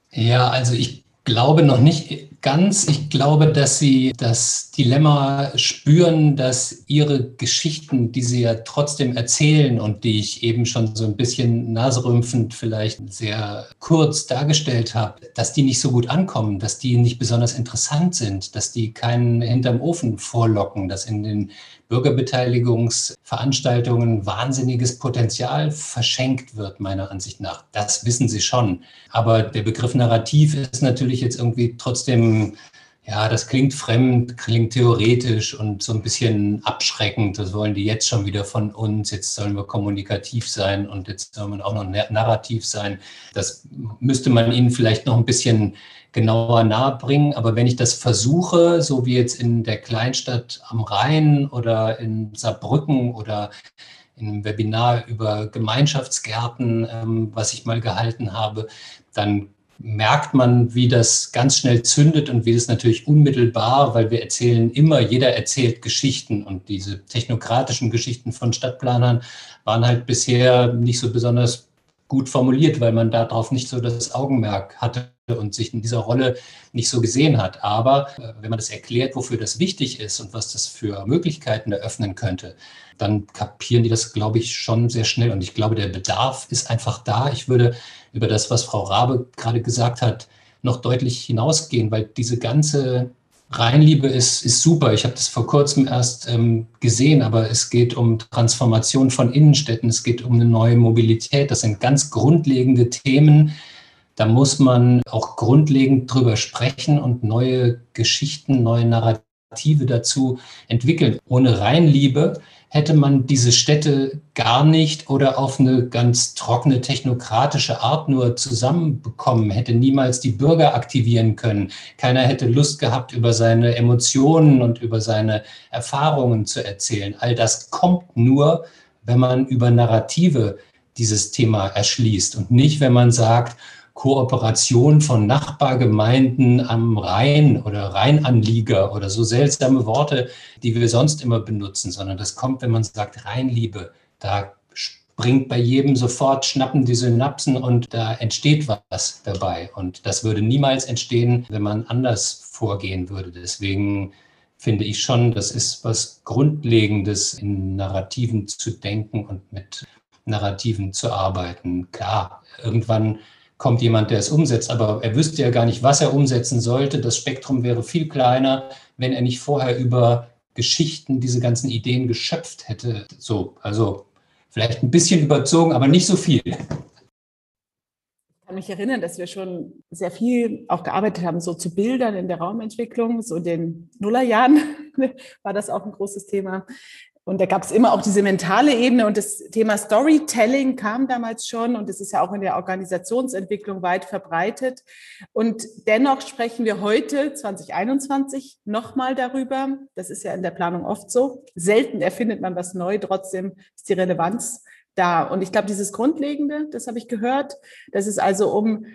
Speaker 4: Ja, also ich glaube noch nicht ganz. Ich glaube, dass sie das Dilemma spüren, dass ihre Geschichten, die sie ja trotzdem erzählen und die ich eben schon so ein bisschen naserümpfend vielleicht sehr kurz dargestellt habe, dass die nicht so gut ankommen, dass die nicht besonders interessant sind, dass die keinen hinterm Ofen vorlocken, dass in den Bürgerbeteiligungsveranstaltungen wahnsinniges Potenzial verschenkt wird, meiner Ansicht nach. Das wissen sie schon. Aber der Begriff Narrativ ist natürlich jetzt irgendwie trotzdem, ja, das klingt fremd, klingt theoretisch und so ein bisschen abschreckend. Das wollen die jetzt schon wieder von uns. Jetzt sollen wir kommunikativ sein und jetzt soll man auch noch narrativ sein. Das müsste man ihnen vielleicht noch ein bisschen genauer nahe bringen. Aber wenn ich das versuche, so wie jetzt in der Kleinstadt am Rhein oder in Saarbrücken oder in einem Webinar über Gemeinschaftsgärten, ähm, was ich mal gehalten habe, dann merkt man, wie das ganz schnell zündet und wie das natürlich unmittelbar, weil wir erzählen immer, jeder erzählt Geschichten und diese technokratischen Geschichten von Stadtplanern waren halt bisher nicht so besonders gut formuliert, weil man darauf nicht so das Augenmerk hatte und sich in dieser Rolle nicht so gesehen hat. Aber äh, wenn man das erklärt, wofür das wichtig ist und was das für Möglichkeiten eröffnen könnte, dann kapieren die das, glaube ich, schon sehr schnell. Und ich glaube, der Bedarf ist einfach da. Ich würde über das, was Frau Rabe gerade gesagt hat, noch deutlich hinausgehen, weil diese ganze Rheinliebe ist, ist super. Ich habe das vor kurzem erst ähm, gesehen, aber es geht um Transformation von Innenstädten, es geht um eine neue Mobilität. Das sind ganz grundlegende Themen, da muss man auch grundlegend drüber sprechen und neue Geschichten, neue Narrative dazu entwickeln. Ohne Reinliebe hätte man diese Städte gar nicht oder auf eine ganz trockene technokratische Art nur zusammenbekommen, hätte niemals die Bürger aktivieren können. Keiner hätte Lust gehabt, über seine Emotionen und über seine Erfahrungen zu erzählen. All das kommt nur, wenn man über Narrative dieses Thema erschließt und nicht, wenn man sagt, Kooperation von Nachbargemeinden am Rhein oder Rheinanlieger oder so seltsame Worte, die wir sonst immer benutzen, sondern das kommt, wenn man sagt Rheinliebe. Da springt bei jedem sofort, schnappen die Synapsen und da entsteht was dabei. Und das würde niemals entstehen, wenn man anders vorgehen würde. Deswegen finde ich schon, das ist was Grundlegendes, in Narrativen zu denken und mit Narrativen zu arbeiten. Klar, irgendwann kommt jemand, der es umsetzt, aber er wüsste ja gar nicht, was er umsetzen sollte. Das Spektrum wäre viel kleiner, wenn er nicht vorher über Geschichten diese ganzen Ideen geschöpft hätte. So, also vielleicht ein bisschen überzogen, aber nicht so viel. Ich
Speaker 1: kann mich erinnern, dass wir schon sehr viel auch gearbeitet haben, so zu Bildern in der Raumentwicklung, so in den Nullerjahren <laughs> war das auch ein großes Thema. Und da gab es immer auch diese mentale Ebene und das Thema Storytelling kam damals schon und es ist ja auch in der Organisationsentwicklung weit verbreitet. Und dennoch sprechen wir heute, 2021, nochmal darüber. Das ist ja in der Planung oft so. Selten erfindet man was neu, trotzdem ist die Relevanz da. Und ich glaube, dieses Grundlegende, das habe ich gehört, dass es also um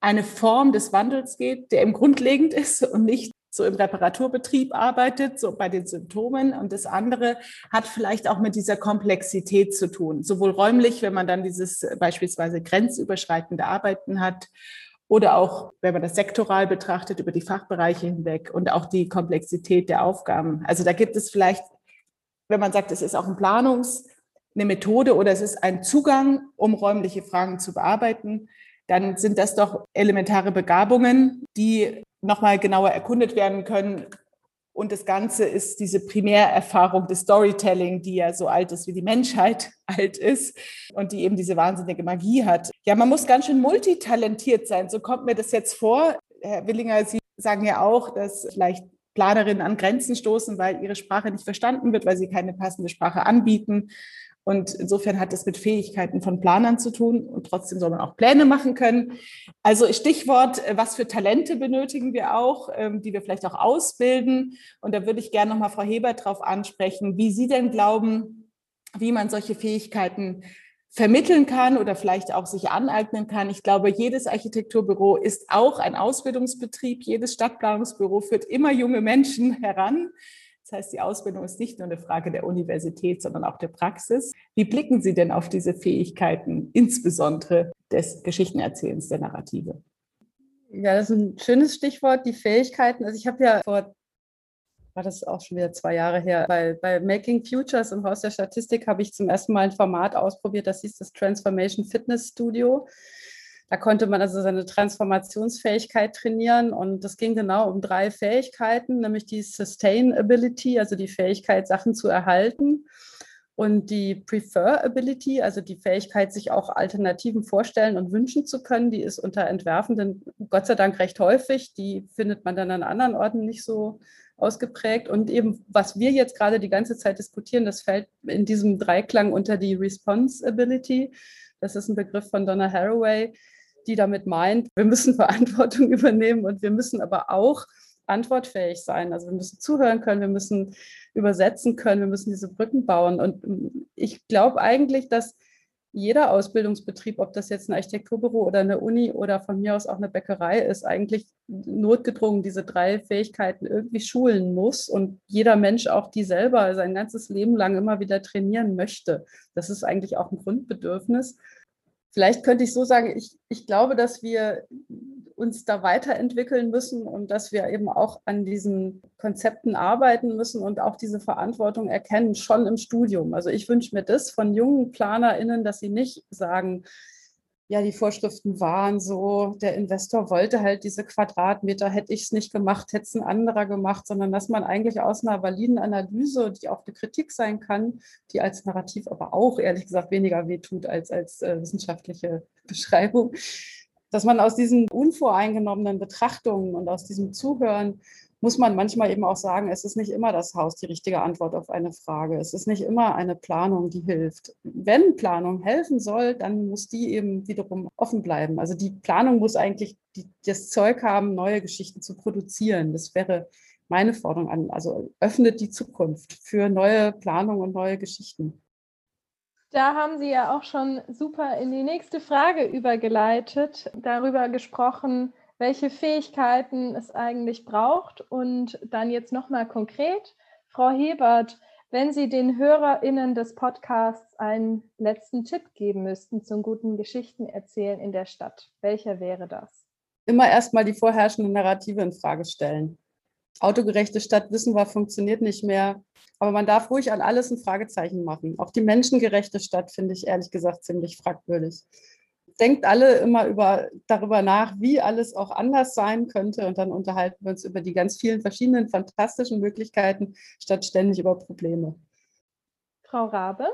Speaker 1: eine Form des Wandels geht, der im grundlegend <laughs> ist und nicht so im Reparaturbetrieb arbeitet, so bei den Symptomen. Und das andere hat vielleicht auch mit dieser Komplexität zu tun, sowohl räumlich, wenn man dann dieses beispielsweise grenzüberschreitende Arbeiten hat, oder auch, wenn man das sektoral betrachtet, über die Fachbereiche hinweg und auch die Komplexität der Aufgaben. Also da gibt es vielleicht wenn man sagt, es ist auch ein Planungs, eine Methode oder es ist ein Zugang, um räumliche Fragen zu bearbeiten, dann sind das doch elementare Begabungen, die nochmal genauer erkundet werden können. Und das Ganze ist diese Primärerfahrung des Storytelling, die ja so alt ist wie die Menschheit <laughs> alt ist und die eben diese wahnsinnige Magie hat. Ja, man muss ganz schön multitalentiert sein. So kommt mir das jetzt vor. Herr Willinger, Sie sagen ja auch, dass vielleicht Planerinnen an Grenzen stoßen, weil ihre Sprache nicht verstanden wird, weil sie keine passende Sprache anbieten. Und insofern hat es mit Fähigkeiten von Planern zu tun und trotzdem soll man auch Pläne machen können. Also Stichwort, äh, was für Talente benötigen wir auch, ähm, die wir vielleicht auch ausbilden. Und da würde ich gerne nochmal Frau Hebert darauf ansprechen, wie Sie denn glauben, wie man solche Fähigkeiten vermitteln kann oder vielleicht auch sich aneignen kann. Ich glaube, jedes Architekturbüro ist auch ein Ausbildungsbetrieb. Jedes Stadtplanungsbüro führt immer junge Menschen heran. Das heißt, die Ausbildung ist nicht nur eine Frage der Universität, sondern auch der Praxis. Wie blicken Sie denn auf diese Fähigkeiten, insbesondere des Geschichtenerzählens der Narrative?
Speaker 3: Ja, das ist ein schönes Stichwort, die Fähigkeiten. Also ich habe ja vor, war das auch schon wieder zwei Jahre her, bei, bei Making Futures im Haus der Statistik habe ich zum ersten Mal ein Format ausprobiert, das hieß das Transformation Fitness Studio. Da konnte man also seine Transformationsfähigkeit trainieren und das ging genau um drei Fähigkeiten, nämlich die Sustainability, also die Fähigkeit, Sachen zu erhalten und die Preferability, also die Fähigkeit, sich auch Alternativen vorstellen und wünschen zu können, die ist unter Entwerfenden Gott sei Dank recht häufig. Die findet man dann an anderen Orten nicht so ausgeprägt. Und eben, was wir jetzt gerade die ganze Zeit diskutieren, das fällt in diesem Dreiklang unter die Responsibility. Das ist ein Begriff von Donna Haraway, die damit meint, wir müssen <laughs> Verantwortung übernehmen und wir müssen aber auch antwortfähig sein. Also wir müssen zuhören können, wir müssen übersetzen können, wir müssen diese Brücken bauen. Und ich glaube eigentlich, dass jeder Ausbildungsbetrieb, ob das jetzt ein Architekturbüro oder eine Uni oder von mir aus auch eine Bäckerei ist, eigentlich notgedrungen diese drei Fähigkeiten irgendwie schulen muss und jeder Mensch auch die selber sein ganzes Leben lang immer wieder trainieren möchte. Das ist eigentlich auch ein Grundbedürfnis. Vielleicht könnte ich so sagen, ich, ich glaube, dass wir uns da weiterentwickeln müssen und dass wir eben auch an diesen Konzepten arbeiten müssen und auch diese Verantwortung erkennen, schon im Studium. Also ich wünsche mir das von jungen PlanerInnen, dass sie nicht sagen, ja, die Vorschriften waren so, der Investor wollte halt diese Quadratmeter, hätte ich es nicht gemacht, hätte es ein anderer gemacht, sondern dass man eigentlich aus einer validen Analyse, die auch eine Kritik sein kann, die als Narrativ aber auch ehrlich gesagt weniger wehtut als als äh, wissenschaftliche Beschreibung, dass man aus diesen unvoreingenommenen Betrachtungen und aus diesem Zuhören muss man manchmal eben auch sagen, es ist nicht immer das Haus die richtige Antwort auf eine Frage. Es ist nicht immer eine Planung, die hilft. Wenn Planung helfen soll, dann muss die eben wiederum offen bleiben. Also die Planung muss eigentlich die, das Zeug haben, neue Geschichten zu produzieren. Das wäre meine Forderung an. Also öffnet die Zukunft für neue Planung und neue Geschichten.
Speaker 2: Da haben Sie ja auch schon super in die nächste Frage übergeleitet, darüber gesprochen, welche Fähigkeiten es eigentlich braucht. Und dann jetzt nochmal konkret, Frau Hebert, wenn Sie den HörerInnen des Podcasts einen letzten Tipp geben müssten zum guten Geschichten erzählen in der Stadt, welcher wäre das?
Speaker 3: Immer erstmal die vorherrschende Narrative in Frage stellen. Autogerechte Stadt wissen wir, funktioniert nicht mehr. Aber man darf ruhig an alles ein Fragezeichen machen. Auch die menschengerechte Stadt finde ich ehrlich gesagt ziemlich fragwürdig denkt alle immer über, darüber nach, wie alles auch anders sein könnte. Und dann unterhalten wir uns über die ganz vielen verschiedenen fantastischen Möglichkeiten, statt ständig über Probleme.
Speaker 2: Frau Rabe?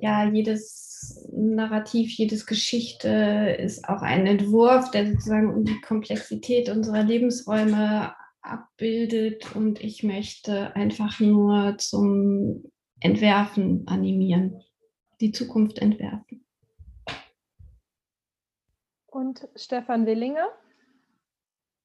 Speaker 5: Ja, jedes Narrativ, jedes Geschichte ist auch ein Entwurf, der sozusagen die Komplexität unserer Lebensräume abbildet. Und ich möchte einfach nur zum Entwerfen animieren, die Zukunft entwerfen.
Speaker 2: Und Stefan Willinger?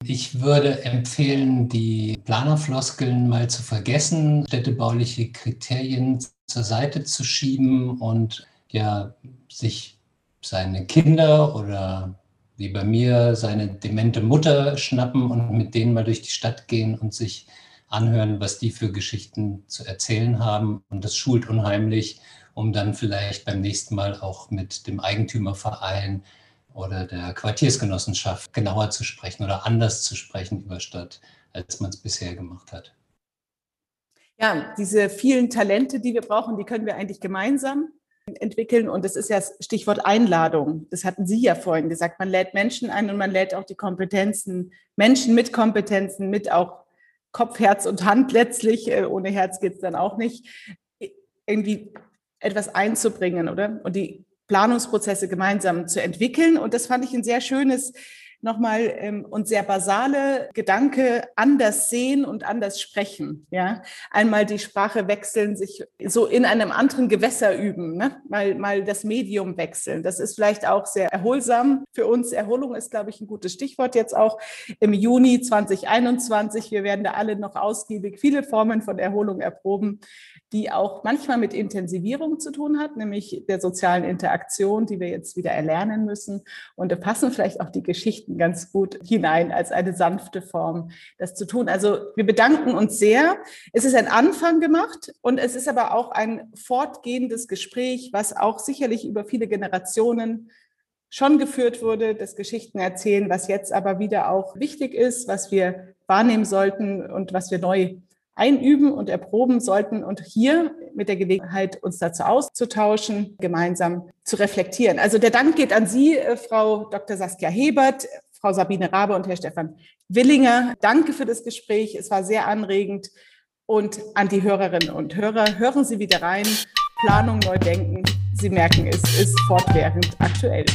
Speaker 4: Ich würde empfehlen, die Planerfloskeln mal zu vergessen, städtebauliche Kriterien zur Seite zu schieben und ja, sich seine Kinder oder wie bei mir seine demente Mutter schnappen und mit denen mal durch die Stadt gehen und sich anhören, was die für Geschichten zu erzählen haben. Und das schult unheimlich, um dann vielleicht beim nächsten Mal auch mit dem Eigentümerverein oder der Quartiersgenossenschaft genauer zu sprechen oder anders zu sprechen über Stadt, als man es bisher gemacht hat.
Speaker 1: Ja, diese vielen Talente, die wir brauchen, die können wir eigentlich gemeinsam entwickeln. Und das ist ja das Stichwort Einladung. Das hatten Sie ja vorhin gesagt. Man lädt Menschen ein und man lädt auch die Kompetenzen, Menschen mit Kompetenzen, mit auch Kopf, Herz und Hand letztlich. Äh, ohne Herz geht es dann auch nicht. Irgendwie etwas einzubringen, oder? Und die Planungsprozesse gemeinsam zu entwickeln. Und das fand ich ein sehr schönes nochmal ähm, und sehr basale Gedanke anders sehen und anders sprechen. Ja, einmal die Sprache wechseln, sich so in einem anderen Gewässer üben, ne? mal, mal das Medium wechseln. Das ist vielleicht auch sehr erholsam für uns. Erholung ist, glaube ich, ein gutes Stichwort jetzt auch im Juni 2021. Wir werden da alle noch ausgiebig viele Formen von Erholung erproben die auch manchmal mit Intensivierung zu tun hat, nämlich der sozialen Interaktion, die wir jetzt wieder erlernen müssen. Und da passen vielleicht auch die Geschichten ganz gut hinein als eine sanfte Form, das zu tun. Also wir bedanken uns sehr. Es ist ein Anfang gemacht und es ist aber auch ein fortgehendes Gespräch, was auch sicherlich über viele Generationen schon geführt wurde, das Geschichten erzählen, was jetzt aber wieder auch wichtig ist, was wir wahrnehmen sollten und was wir neu einüben und erproben sollten und hier mit der Gelegenheit, uns dazu auszutauschen, gemeinsam zu reflektieren. Also der Dank geht an Sie, äh, Frau Dr. Saskia Hebert, Frau Sabine Rabe und Herr Stefan Willinger. Danke für das Gespräch. Es war sehr anregend. Und an die Hörerinnen und Hörer, hören Sie wieder rein. Planung neu denken. Sie merken, es ist fortwährend aktuell.